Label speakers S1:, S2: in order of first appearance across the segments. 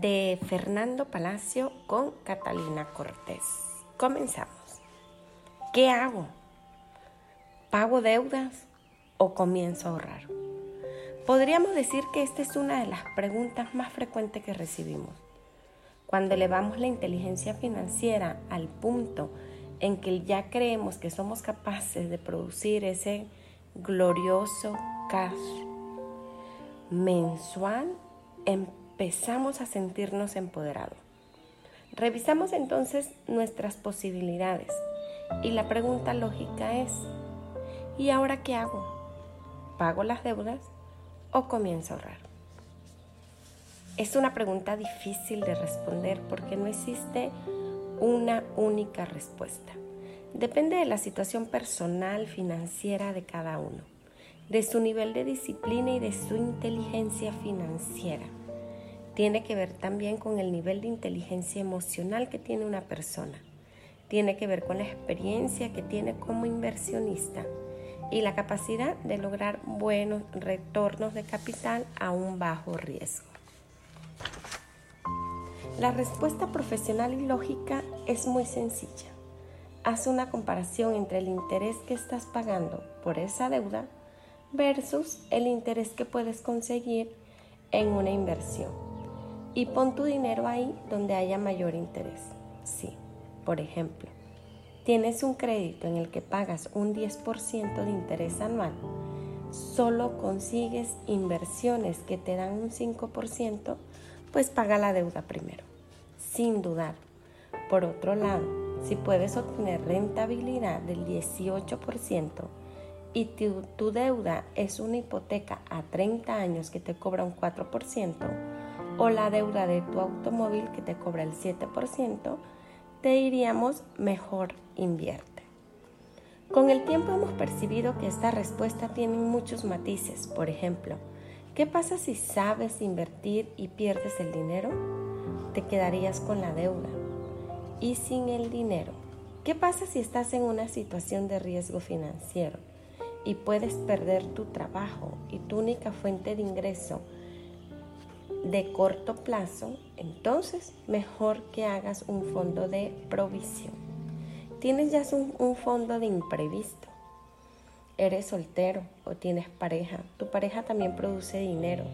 S1: de Fernando Palacio con Catalina Cortés. Comenzamos. ¿Qué hago? ¿Pago deudas o comienzo a ahorrar? Podríamos decir que esta es una de las preguntas más frecuentes que recibimos. Cuando elevamos la inteligencia financiera al punto en que ya creemos que somos capaces de producir ese glorioso cash mensual, empezamos a sentirnos empoderados. Revisamos entonces nuestras posibilidades y la pregunta lógica es, ¿y ahora qué hago? ¿Pago las deudas o comienzo a ahorrar? Es una pregunta difícil de responder porque no existe una única respuesta. Depende de la situación personal, financiera de cada uno, de su nivel de disciplina y de su inteligencia financiera. Tiene que ver también con el nivel de inteligencia emocional que tiene una persona. Tiene que ver con la experiencia que tiene como inversionista y la capacidad de lograr buenos retornos de capital a un bajo riesgo. La respuesta profesional y lógica es muy sencilla. Haz una comparación entre el interés que estás pagando por esa deuda versus el interés que puedes conseguir en una inversión. Y pon tu dinero ahí donde haya mayor interés. Sí, por ejemplo, tienes un crédito en el que pagas un 10% de interés anual, solo consigues inversiones que te dan un 5%, pues paga la deuda primero, sin dudar. Por otro lado, si puedes obtener rentabilidad del 18% y tu, deuda es una hipoteca a 30 años que te cobra un 4%, o la deuda de tu automóvil que te cobra el 7%, te diríamos mejor invierte. Con el tiempo hemos percibido que esta respuesta tiene muchos matices. Por ejemplo, ¿Qué pasa si sabes invertir y pierdes el dinero? Te quedarías con la deuda y sin el dinero. ¿Qué pasa si estás en una situación de riesgo financiero y puedes perder tu trabajo y tu única fuente de ingreso de corto plazo? Entonces, mejor que hagas un fondo de provisión. Tienes ya un, fondo de imprevisto eres soltero o tienes pareja, tu pareja también produce dinero,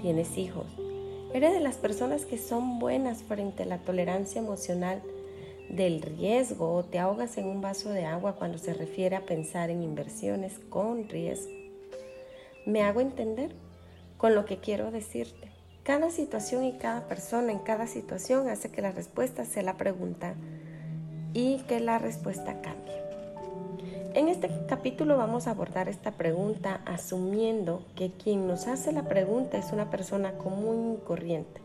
S1: tienes hijos. Eres de las personas que son buenas frente a la tolerancia emocional del riesgo o te ahogas en un vaso de agua cuando se refiere a pensar en inversiones con riesgo. ¿Me hago entender con lo que quiero decirte? Cada situación y cada persona en cada situación hace que la respuesta sea la pregunta y que la respuesta cambie. En este capítulo vamos a abordar esta pregunta asumiendo que quien nos hace la pregunta es una persona común y corriente,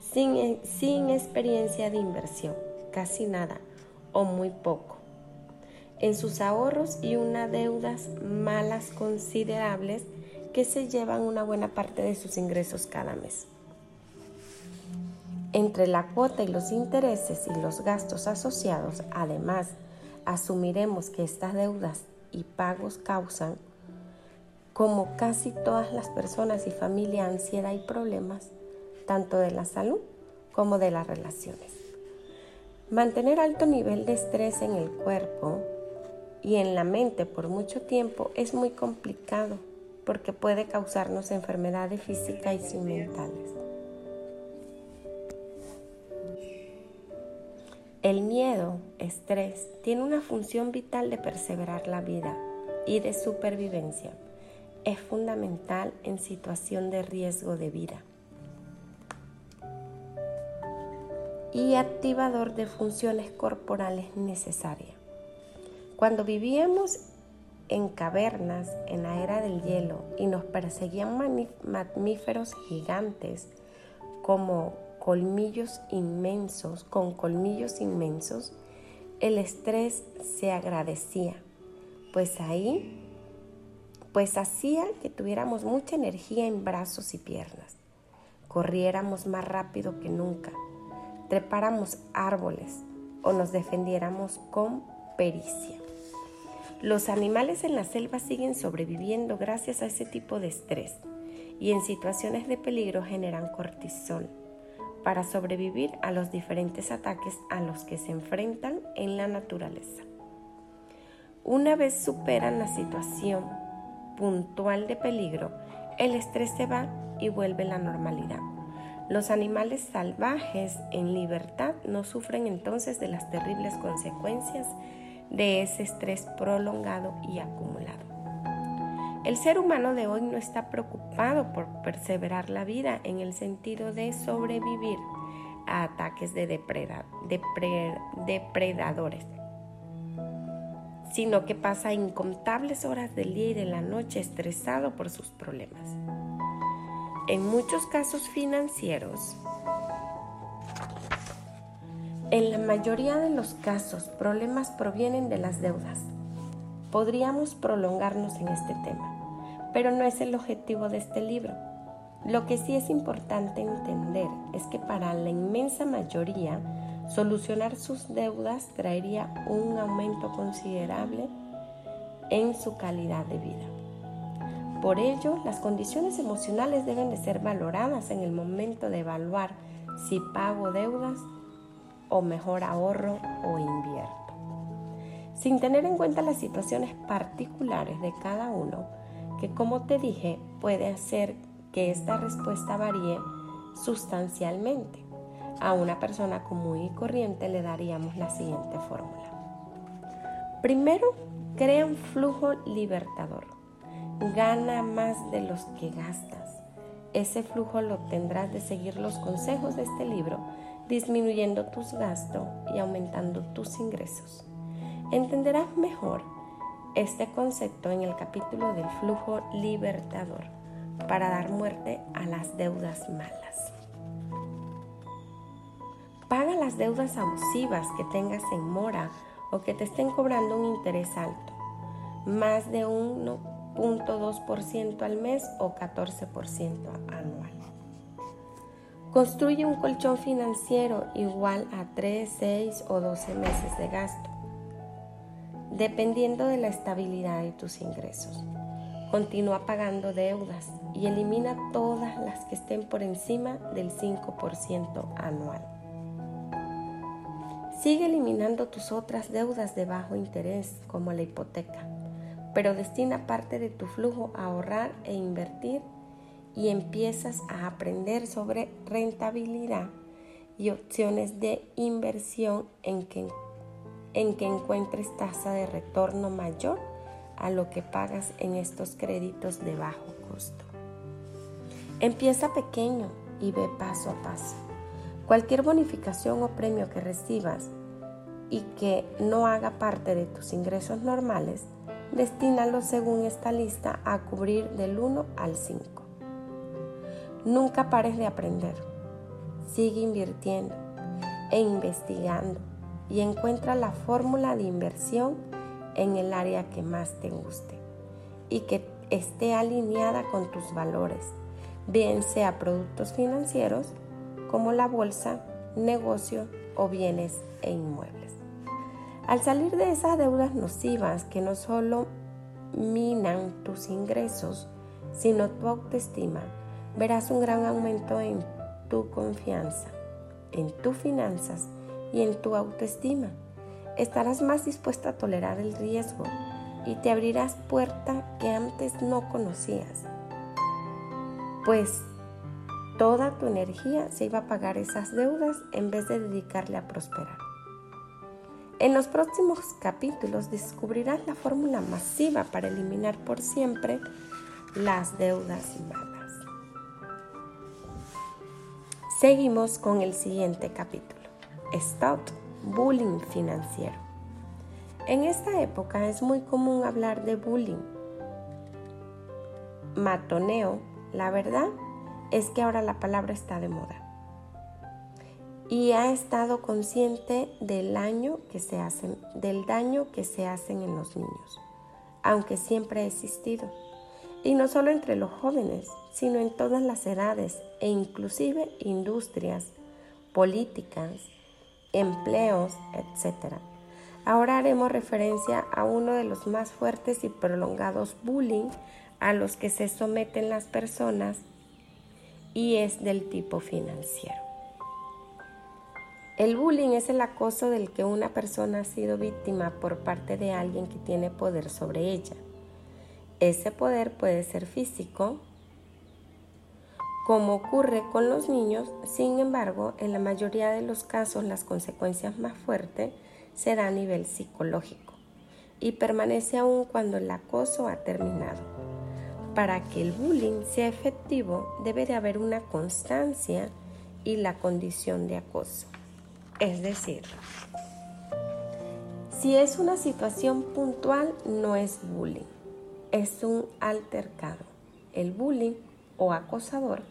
S1: sin, sin experiencia de inversión, casi nada o muy poco, en sus ahorros y unas deudas malas considerables que se llevan una buena parte de sus ingresos cada mes. Entre la cuota y los intereses y los gastos asociados, además asumiremos que estas deudas y pagos causan, como casi todas las personas y familias, ansiedad y problemas, tanto de la salud como de las relaciones. Mantener alto nivel de estrés en el cuerpo y en la mente por mucho tiempo es muy complicado porque puede causarnos enfermedades físicas y mentales. El miedo, estrés, tiene una función vital de perseverar la vida y de supervivencia. Es fundamental en situación de riesgo de vida. Y activador de funciones corporales necesarias. Cuando vivíamos en cavernas en la era del hielo y nos perseguían mamíferos gigantes como colmillos inmensos, con colmillos inmensos, el estrés se agradecía, pues ahí, pues hacía que tuviéramos mucha energía en brazos y piernas, corriéramos más rápido que nunca, trepáramos árboles o nos defendiéramos con pericia. Los animales en la selva siguen sobreviviendo gracias a ese tipo de estrés y en situaciones de peligro generan cortisol para sobrevivir a los diferentes ataques a los que se enfrentan en la naturaleza. Una vez superan la situación puntual de peligro, el estrés se va y vuelve la normalidad. Los animales salvajes en libertad no sufren entonces de las terribles consecuencias de ese estrés prolongado y acumulado. El ser humano de hoy no está preocupado por perseverar la vida en el sentido de sobrevivir a ataques de depredadores, sino que pasa incontables horas del día y de la noche estresado por sus problemas. En muchos casos financieros, en la mayoría de los casos, problemas provienen de las deudas. Podríamos prolongarnos en este tema pero no es el objetivo de este libro. Lo que sí es importante entender es que para la inmensa mayoría, solucionar sus deudas traería un aumento considerable en su calidad de vida. Por ello, las condiciones emocionales deben de ser valoradas en el momento de evaluar si pago deudas o mejor ahorro o invierto. Sin tener en cuenta las situaciones particulares de cada uno, que como te dije puede hacer que esta respuesta varíe sustancialmente. A una persona común y corriente le daríamos la siguiente fórmula. Primero, crea un flujo libertador. Gana más de los que gastas. Ese flujo lo tendrás de seguir los consejos de este libro, disminuyendo tus gastos y aumentando tus ingresos. Entenderás mejor este concepto en el capítulo del flujo libertador para dar muerte a las deudas malas. Paga las deudas abusivas que tengas en mora o que te estén cobrando un interés alto, más de 1.2% al mes o 14% anual. Construye un colchón financiero igual a 3, 6 o 12 meses de gasto dependiendo de la estabilidad de tus ingresos. Continúa pagando deudas y elimina todas las que estén por encima del 5% anual. Sigue eliminando tus otras deudas de bajo interés, como la hipoteca, pero destina parte de tu flujo a ahorrar e invertir y empiezas a aprender sobre rentabilidad y opciones de inversión en que en que encuentres tasa de retorno mayor a lo que pagas en estos créditos de bajo costo. Empieza pequeño y ve paso a paso. Cualquier bonificación o premio que recibas y que no haga parte de tus ingresos normales, destínalo según esta lista a cubrir del 1 al 5. Nunca pares de aprender. Sigue invirtiendo e investigando y encuentra la fórmula de inversión en el área que más te guste y que esté alineada con tus valores, bien sea productos financieros como la bolsa, negocio o bienes e inmuebles. Al salir de esas deudas nocivas que no solo minan tus ingresos, sino tu autoestima, verás un gran aumento en tu confianza, en tus finanzas y en tu autoestima. Estarás más dispuesta a tolerar el riesgo y te abrirás puerta que antes no conocías. Pues toda tu energía se iba a pagar esas deudas en vez de dedicarle a prosperar. En los próximos capítulos descubrirás la fórmula masiva para eliminar por siempre las deudas malas. Seguimos con el siguiente capítulo. Stop Bullying Financiero. En esta época es muy común hablar de bullying, matoneo. La verdad es que ahora la palabra está de moda y ha estado consciente del que se hacen, del daño que se hacen en los niños, aunque siempre ha existido, y no solo entre los jóvenes, sino en todas las edades e inclusive industrias, políticas, empleos, etc. Ahora haremos referencia a uno de los más fuertes y prolongados bullying a los que se someten las personas y es del tipo financiero. El bullying es el acoso del que una persona ha sido víctima por parte de alguien que tiene poder sobre ella. Ese poder puede ser físico, como ocurre con los niños, sin embargo, en la mayoría de los casos las consecuencias más fuertes se dan a nivel psicológico y permanece aún cuando el acoso ha terminado. Para que el bullying sea efectivo debe de haber una constancia y la condición de acoso. Es decir, si es una situación puntual, no es bullying, es un altercado. El bullying o acosador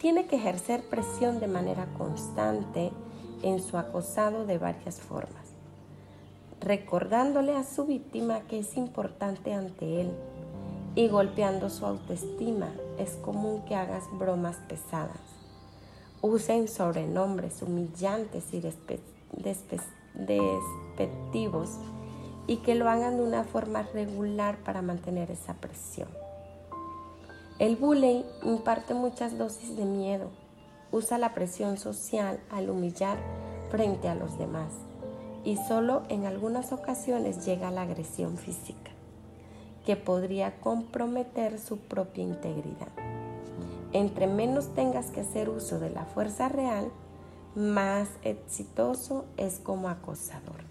S1: tiene que ejercer presión de manera constante en su acosado de varias formas, recordándole a su víctima que es importante ante él y golpeando su autoestima. Es común que hagas bromas pesadas usen sobrenombres humillantes y despectivos y que lo hagan de una forma regular para mantener esa presión. El bullying imparte muchas dosis de miedo, usa la presión social al humillar frente a los demás y solo en algunas ocasiones llega a la agresión física, que podría comprometer su propia integridad. Entre menos tengas que hacer uso de la fuerza real, más exitoso es como acosador.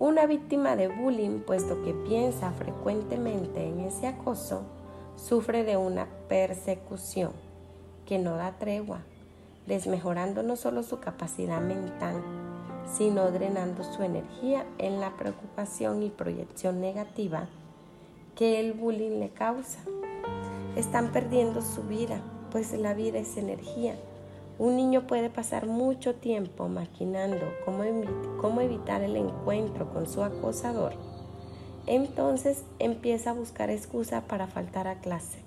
S1: Una víctima de bullying, puesto que piensa frecuentemente en ese acoso, sufre de una persecución que no da tregua, desmejorando no solo su capacidad mental, sino drenando su energía en la preocupación y proyección negativa que el bullying le causa están perdiendo su vida, pues la vida es energía. Un niño puede pasar mucho tiempo maquinando cómo, evitar el encuentro con su acosador. Entonces empieza a buscar excusa para faltar a clase.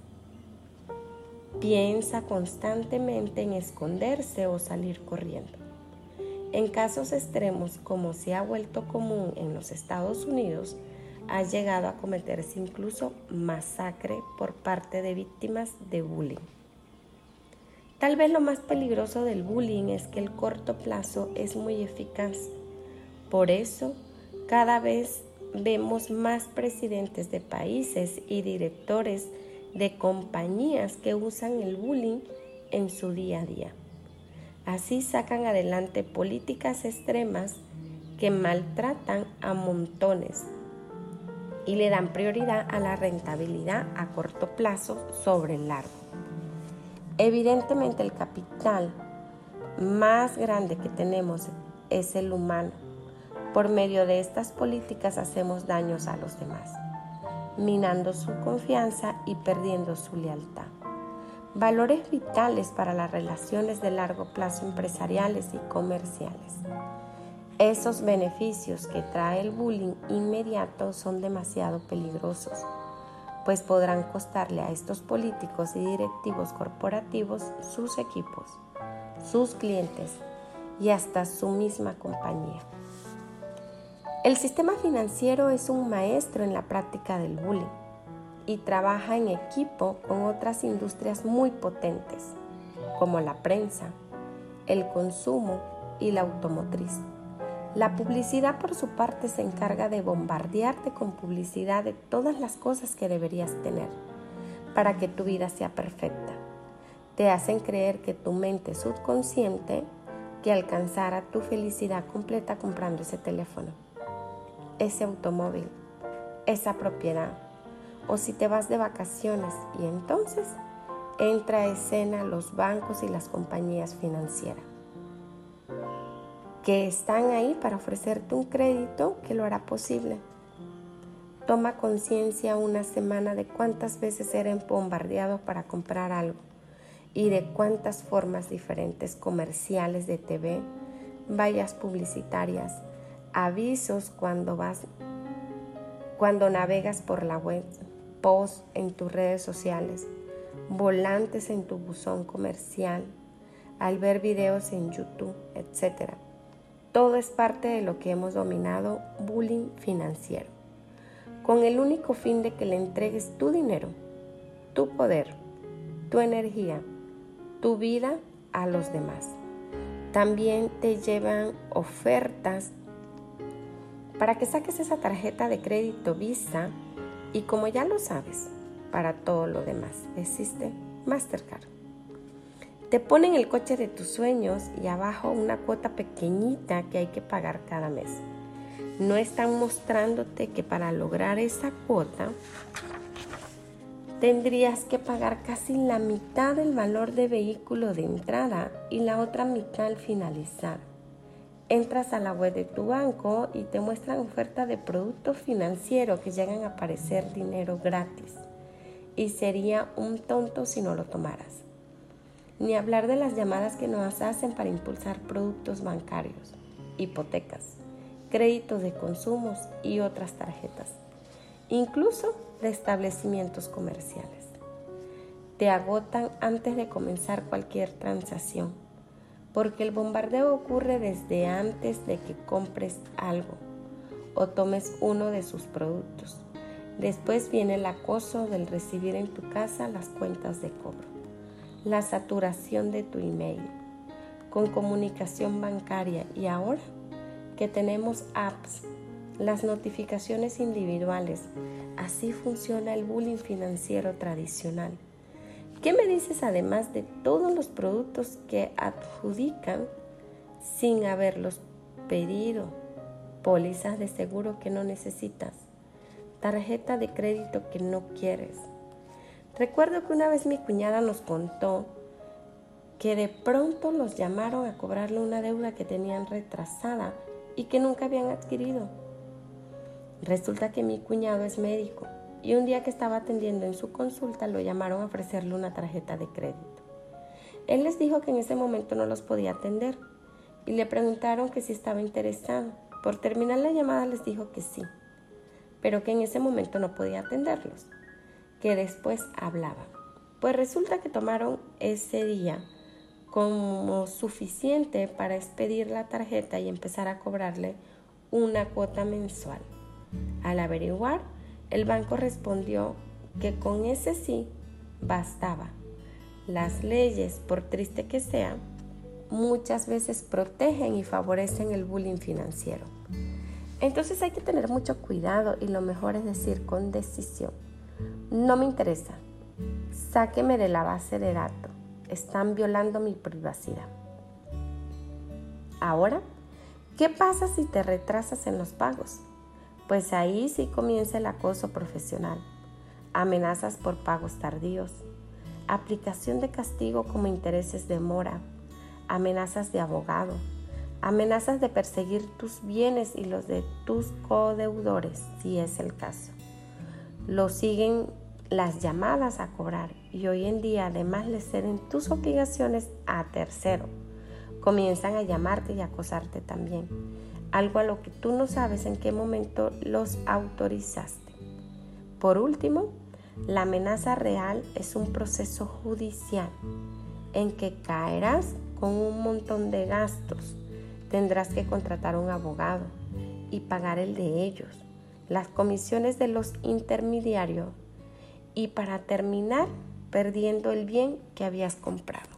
S1: Piensa constantemente en esconderse o salir corriendo. En casos extremos, como se ha vuelto común en los Estados Unidos, ha llegado a cometerse incluso masacre por parte de víctimas de bullying. Tal vez lo más peligroso del bullying es que el corto plazo es muy eficaz. Por eso, cada vez vemos más presidentes de países y directores de compañías que usan el bullying en su día a día. Así sacan adelante políticas extremas que maltratan a montones y le dan prioridad a la rentabilidad a corto plazo sobre el largo. Evidentemente el capital más grande que tenemos es el humano. Por medio de estas políticas hacemos daños a los demás, minando su confianza y perdiendo su lealtad. Valores vitales para las relaciones de largo plazo empresariales y comerciales. Esos beneficios que trae el bullying inmediato son demasiado peligrosos, pues podrán costarle a estos políticos y directivos corporativos sus equipos, sus clientes y hasta su misma compañía. El sistema financiero es un maestro en la práctica del bullying y trabaja en equipo con otras industrias muy potentes, como la prensa, el consumo y la automotriz. La publicidad por su parte se encarga de bombardearte con publicidad de todas las cosas que deberías tener para que tu vida sea perfecta. Te hacen creer que tu mente subconsciente que alcanzara tu felicidad completa comprando ese teléfono, ese automóvil, esa propiedad. O si te vas de vacaciones y entonces entra a escena los bancos y las compañías financieras que están ahí para ofrecerte un crédito que lo hará posible. Toma conciencia una semana de cuántas veces eran bombardeados para comprar algo y de cuántas formas diferentes comerciales de TV, vallas publicitarias, avisos cuando vas cuando navegas por la web, posts en tus redes sociales, volantes en tu buzón comercial, al ver videos en YouTube, etcétera. Todo es parte de lo que hemos dominado bullying financiero, con el único fin de que le entregues tu dinero, tu poder, tu energía, tu vida a los demás. También te llevan ofertas para que saques esa tarjeta de crédito Visa y como ya lo sabes, para todo lo demás existe Mastercard. Te ponen el coche de tus sueños y abajo una cuota pequeñita que hay que pagar cada mes. No están mostrándote que para lograr esa cuota tendrías que pagar casi la mitad del valor de vehículo de entrada y la otra mitad al finalizar. Entras a la web de tu banco y te muestran ofertas de productos financieros que llegan a parecer dinero gratis. Y sería un tonto si no lo tomaras. Ni hablar de las llamadas que nos hacen para impulsar productos bancarios, hipotecas, créditos de consumos y otras tarjetas, incluso de establecimientos comerciales. Te agotan antes de comenzar cualquier transacción porque el bombardeo ocurre desde antes de que compres algo o tomes uno de sus productos. Después viene el acoso del recibir en tu casa las cuentas de cobro, la saturación de tu email, con comunicación bancaria y ahora que tenemos apps, las notificaciones individuales, así funciona el bullying financiero tradicional. ¿Qué me dices además de todos los productos que adjudican sin haberlos pedido? Pólizas de seguro que no necesitas. Tarjeta de crédito que no quieres. Recuerdo que una vez mi cuñada nos contó que de pronto los llamaron a cobrarle una deuda que tenían retrasada y que nunca habían adquirido. Resulta que mi cuñado es médico y un día que estaba atendiendo en su consulta lo llamaron a ofrecerle una tarjeta de crédito. Él les dijo que en ese momento no los podía atender y le preguntaron que si estaba interesado. Por terminar la llamada les dijo que sí, pero que en ese momento no podía atenderlos, que después hablaba. Pues resulta que tomaron ese día como suficiente para expedir la tarjeta y empezar a cobrarle una cuota mensual. Al averiguar, el banco respondió que con ese sí bastaba. Las leyes, por triste que sean, muchas veces protegen y favorecen el bullying financiero. Entonces hay que tener mucho cuidado y lo mejor es decir con decisión, no me interesa, sáqueme de la base de datos, están violando mi privacidad. Ahora, ¿qué pasa si te retrasas en los pagos? pues ahí sí comienza el acoso profesional, amenazas por pagos tardíos, aplicación de castigo como intereses de mora, amenazas de abogado, amenazas de perseguir tus bienes y los de tus codeudores, si es el caso. Lo siguen las llamadas a cobrar y hoy en día además le ceden tus obligaciones a tercero. Comienzan a llamarte y acosarte también algo a lo que tú no sabes en qué momento los autorizaste. Por último, la amenaza real es un proceso judicial en que caerás con un montón de gastos. Tendrás que contratar un abogado y pagar el de ellos, las comisiones de los intermediarios y para terminar perdiendo el bien que habías comprado.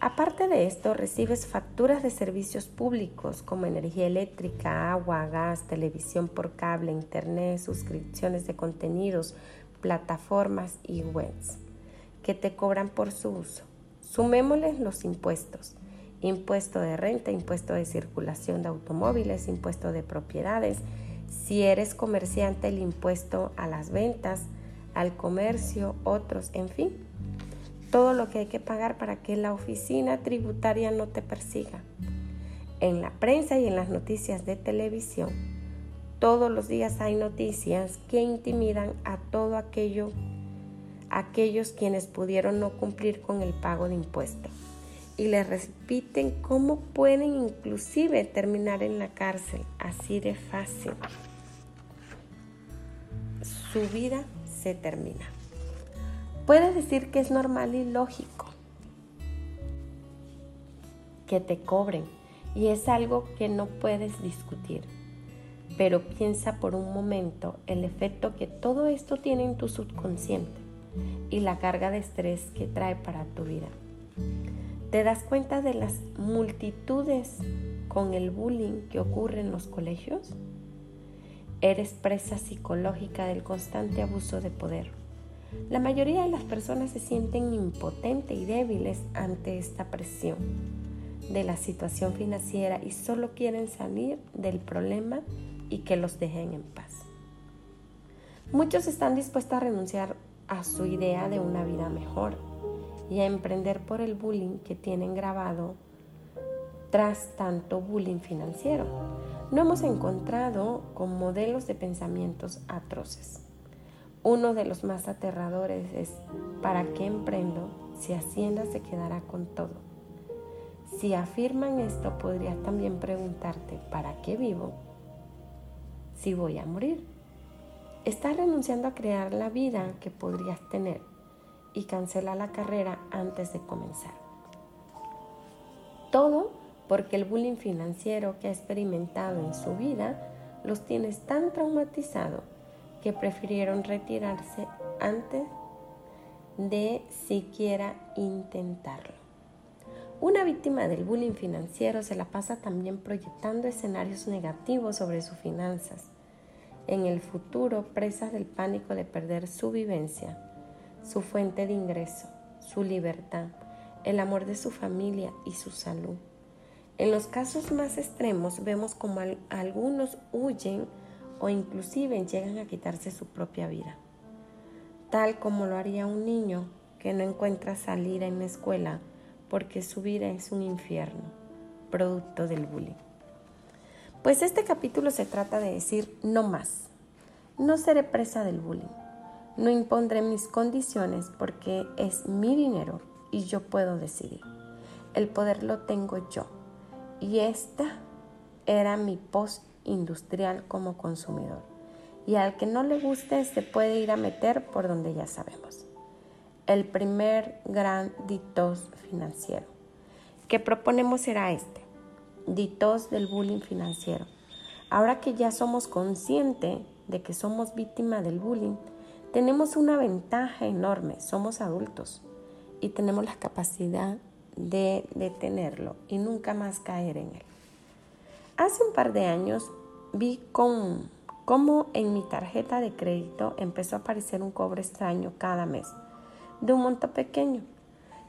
S1: Aparte de esto, recibes facturas de servicios públicos como energía eléctrica, agua, gas, televisión por cable, internet, suscripciones de contenidos, plataformas y webs que te cobran por su uso. Sumémosles los impuestos. Impuesto de renta, impuesto de circulación de automóviles, impuesto de propiedades. Si eres comerciante, el impuesto a las ventas, al comercio, otros, en fin todo lo que hay que pagar para que la oficina tributaria no te persiga. En la prensa y en las noticias de televisión, todos los días hay noticias que intimidan a todo aquello aquellos quienes pudieron no cumplir con el pago de impuestos y les repiten cómo pueden inclusive terminar en la cárcel, así de fácil. Su vida se termina. Puedes decir que es normal y lógico que te cobren y es algo que no puedes discutir. Pero piensa por un momento el efecto que todo esto tiene en tu subconsciente y la carga de estrés que trae para tu vida. ¿Te das cuenta de las multitudes con el bullying que ocurre en los colegios? Eres presa psicológica del constante abuso de poder. La mayoría de las personas se sienten impotentes y débiles ante esta presión de la situación financiera y solo quieren salir del problema y que los dejen en paz. Muchos están dispuestos a renunciar a su idea de una vida mejor y a emprender por el bullying que tienen grabado tras tanto bullying financiero. No hemos encontrado con modelos de pensamientos atroces. Uno de los más aterradores es ¿para qué emprendo si Hacienda se quedará con todo? Si afirman esto, podrías también preguntarte ¿para qué vivo si voy a morir? Estás renunciando a crear la vida que podrías tener y cancela la carrera antes de comenzar. Todo porque el bullying financiero que ha experimentado en su vida los tiene tan traumatizados que prefirieron retirarse antes de siquiera intentarlo. Una víctima del bullying financiero se la pasa también proyectando escenarios negativos sobre sus finanzas en el futuro presas del pánico de perder su vivencia, su fuente de ingreso, su libertad, el amor de su familia y su salud. En los casos más extremos vemos como algunos huyen o inclusive llegan a quitarse su propia vida, tal como lo haría un niño que no encuentra salida en la escuela porque su vida es un infierno, producto del bullying. Pues este capítulo se trata de decir no más. No seré presa del bullying. No impondré mis condiciones porque es mi dinero y yo puedo decidir. El poder lo tengo yo. Y esta era mi post industrial como consumidor. Y al que no le guste se puede ir a meter por donde ya sabemos. El primer gran ditos financiero que proponemos será este ditos del bullying financiero. Ahora que ya somos conscientes de que somos víctimas del bullying, tenemos una ventaja enorme, somos adultos y tenemos la capacidad de detenerlo y nunca más caer en él. Hace un par de años vi cómo en mi tarjeta de crédito empezó a aparecer un cobro extraño cada mes, de un monto pequeño.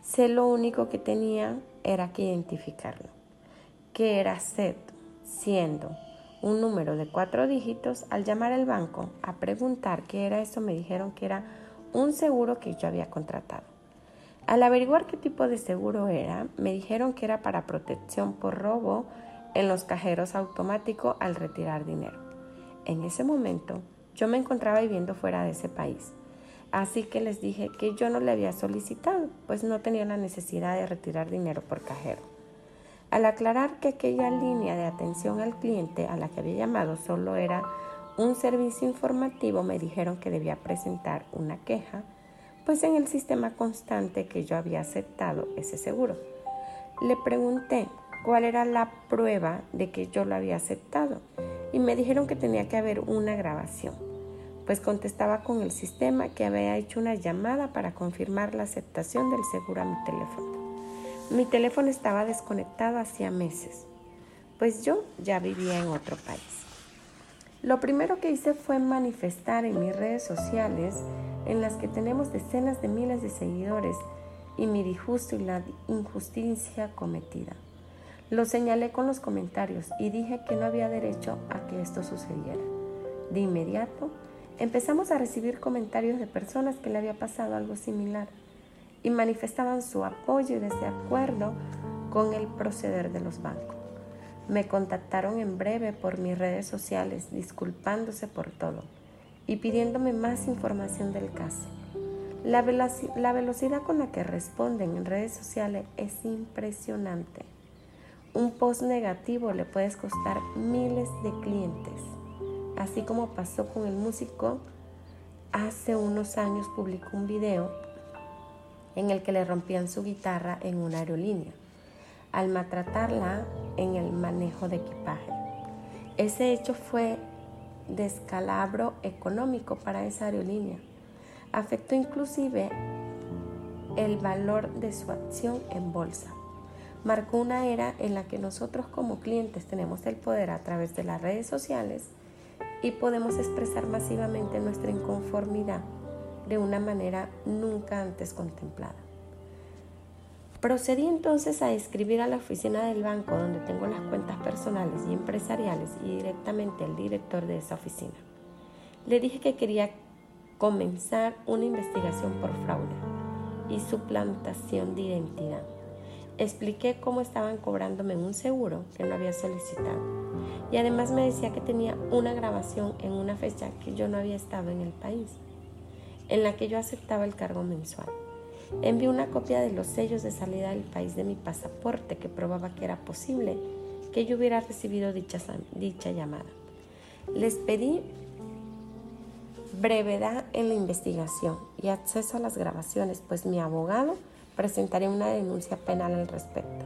S1: Sé lo único que tenía era que identificarlo que era SET, siendo un número de cuatro dígitos, al llamar al banco a preguntar qué era eso, me dijeron que era un seguro que yo había contratado. Al averiguar qué tipo de seguro era, me dijeron que era para protección por robo en los cajeros automáticos al retirar dinero. En ese momento, yo me encontraba viviendo fuera de ese país, así que les dije que yo no le había solicitado, pues no tenía la necesidad de retirar dinero por cajero. Al aclarar que aquella línea de atención al cliente a la que había llamado solo era un servicio informativo, me dijeron que debía presentar una queja, pues en el sistema constante que yo había aceptado ese seguro. Le pregunté cuál era la prueba de que yo lo había aceptado y me dijeron que tenía que haber una grabación, pues contestaba con el sistema que había hecho una llamada para confirmar la aceptación del seguro a mi teléfono. Mi teléfono estaba desconectado hacía meses, pues yo ya vivía en otro país. Lo primero que hice fue manifestar en mis redes sociales, en las que tenemos decenas de miles de seguidores, y mi disgusto la injusticia cometida. Lo señalé con los comentarios y dije que no había derecho a que esto sucediera. De inmediato, empezamos a recibir comentarios de personas que le había pasado algo similar y manifestaban su apoyo y desacuerdo con el proceder de los bancos. Me contactaron en breve por mis redes sociales disculpándose por todo y pidiéndome más información del caso. La, velocidad con la que responden en redes sociales es impresionante. Un post negativo le puede costar miles de clientes, así como pasó con el músico hace unos años publicó un video en el que le rompían su guitarra en una aerolínea, al maltratarla en el manejo de equipaje. Ese hecho fue descalabro económico para esa aerolínea. Afectó inclusive el valor de su acción en bolsa. marcó una era en la que nosotros como clientes tenemos el poder a través de las redes sociales y podemos expresar masivamente nuestra inconformidad de una manera nunca antes contemplada. Procedí entonces a escribir a la oficina del banco donde tengo las cuentas personales y empresariales y directamente al director de esa oficina. Le dije que quería comenzar una investigación por fraude y suplantación de identidad. Expliqué cómo estaban cobrándome un seguro que no había solicitado y además me decía que tenía una grabación en una fecha que yo no había estado en el país, en la que yo aceptaba el cargo mensual. Envié una copia de los sellos de salida del país de mi pasaporte que probaba que era posible que yo hubiera recibido dicha, llamada. Les pedí brevedad en la investigación y acceso a las grabaciones, pues mi abogado presentaría una denuncia penal al respecto.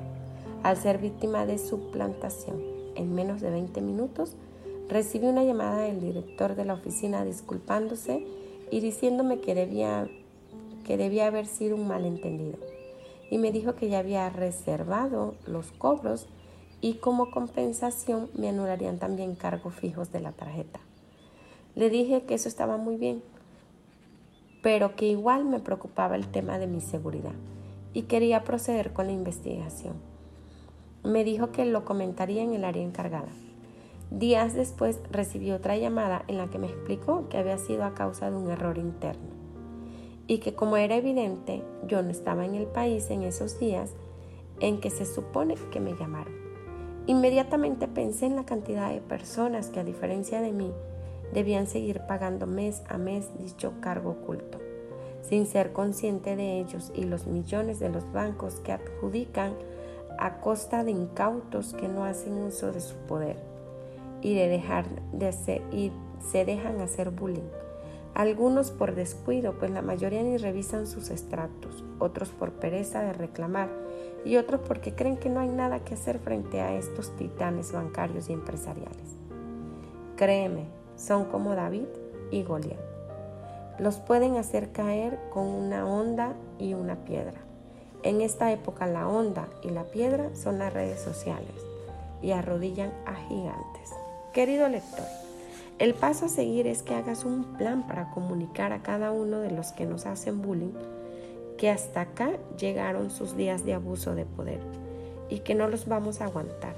S1: Al ser víctima de suplantación, en menos de 20 minutos, recibí una llamada del director de la oficina disculpándose y diciéndome que debía que debía haber sido un malentendido y me dijo que ya había reservado los cobros y como compensación me anularían también cargos fijos de la tarjeta. Le dije que eso estaba muy bien, pero que igual me preocupaba el tema de mi seguridad y quería proceder con la investigación. Me dijo que lo comentaría en el área encargada. Días después recibí otra llamada en la que me explicó que había sido a causa de un error interno y que como era evidente, yo no estaba en el país en esos días en que se supone que me llamaron. Inmediatamente pensé en la cantidad de personas que a diferencia de mí debían seguir pagando mes a mes dicho cargo oculto, sin ser consciente de ellos y los millones de los bancos que adjudican a costa de incautos que no hacen uso de su poder y de dejar de hacer y se dejan hacer bullying algunos por descuido, pues la mayoría ni revisan sus estratos, otros por pereza de reclamar y otros porque creen que no hay nada que hacer frente a estos titanes bancarios y empresariales. Créeme, son como David y Goliat. Los pueden hacer caer con una onda y una piedra. En esta época la onda y la piedra son las redes sociales y arrodillan a gigantes. Querido lector, el paso a seguir es que hagas un plan para comunicar a cada uno de los que nos hacen bullying que hasta acá llegaron sus días de abuso de poder y que no los vamos a aguantar.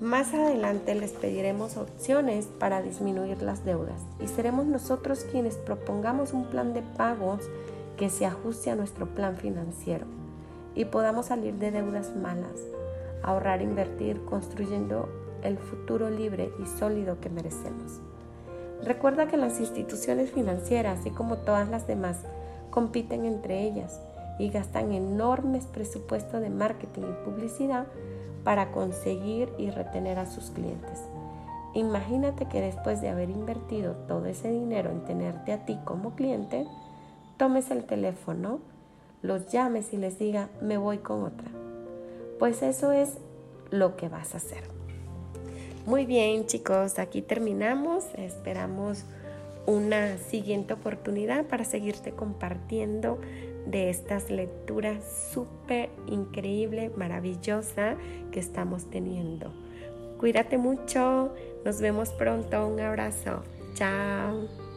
S1: Más adelante les pediremos opciones para disminuir las deudas y seremos nosotros quienes propongamos un plan de pagos que se ajuste a nuestro plan financiero y podamos salir de deudas malas, ahorrar, invertir, construyendo el futuro libre y sólido que merecemos. Recuerda que las instituciones financieras, así como todas las demás, compiten entre ellas y gastan enormes presupuestos de marketing y publicidad para conseguir y retener a sus clientes. Imagínate que después de haber invertido todo ese dinero en tenerte a ti como cliente, tomes el teléfono, los llames y les diga me voy con otra. Pues eso es lo que vas a hacer. Muy bien chicos, aquí terminamos. Esperamos una siguiente oportunidad para seguirte compartiendo de estas lecturas súper increíble, maravillosa que estamos teniendo. Cuídate mucho, nos vemos pronto, un abrazo, chao.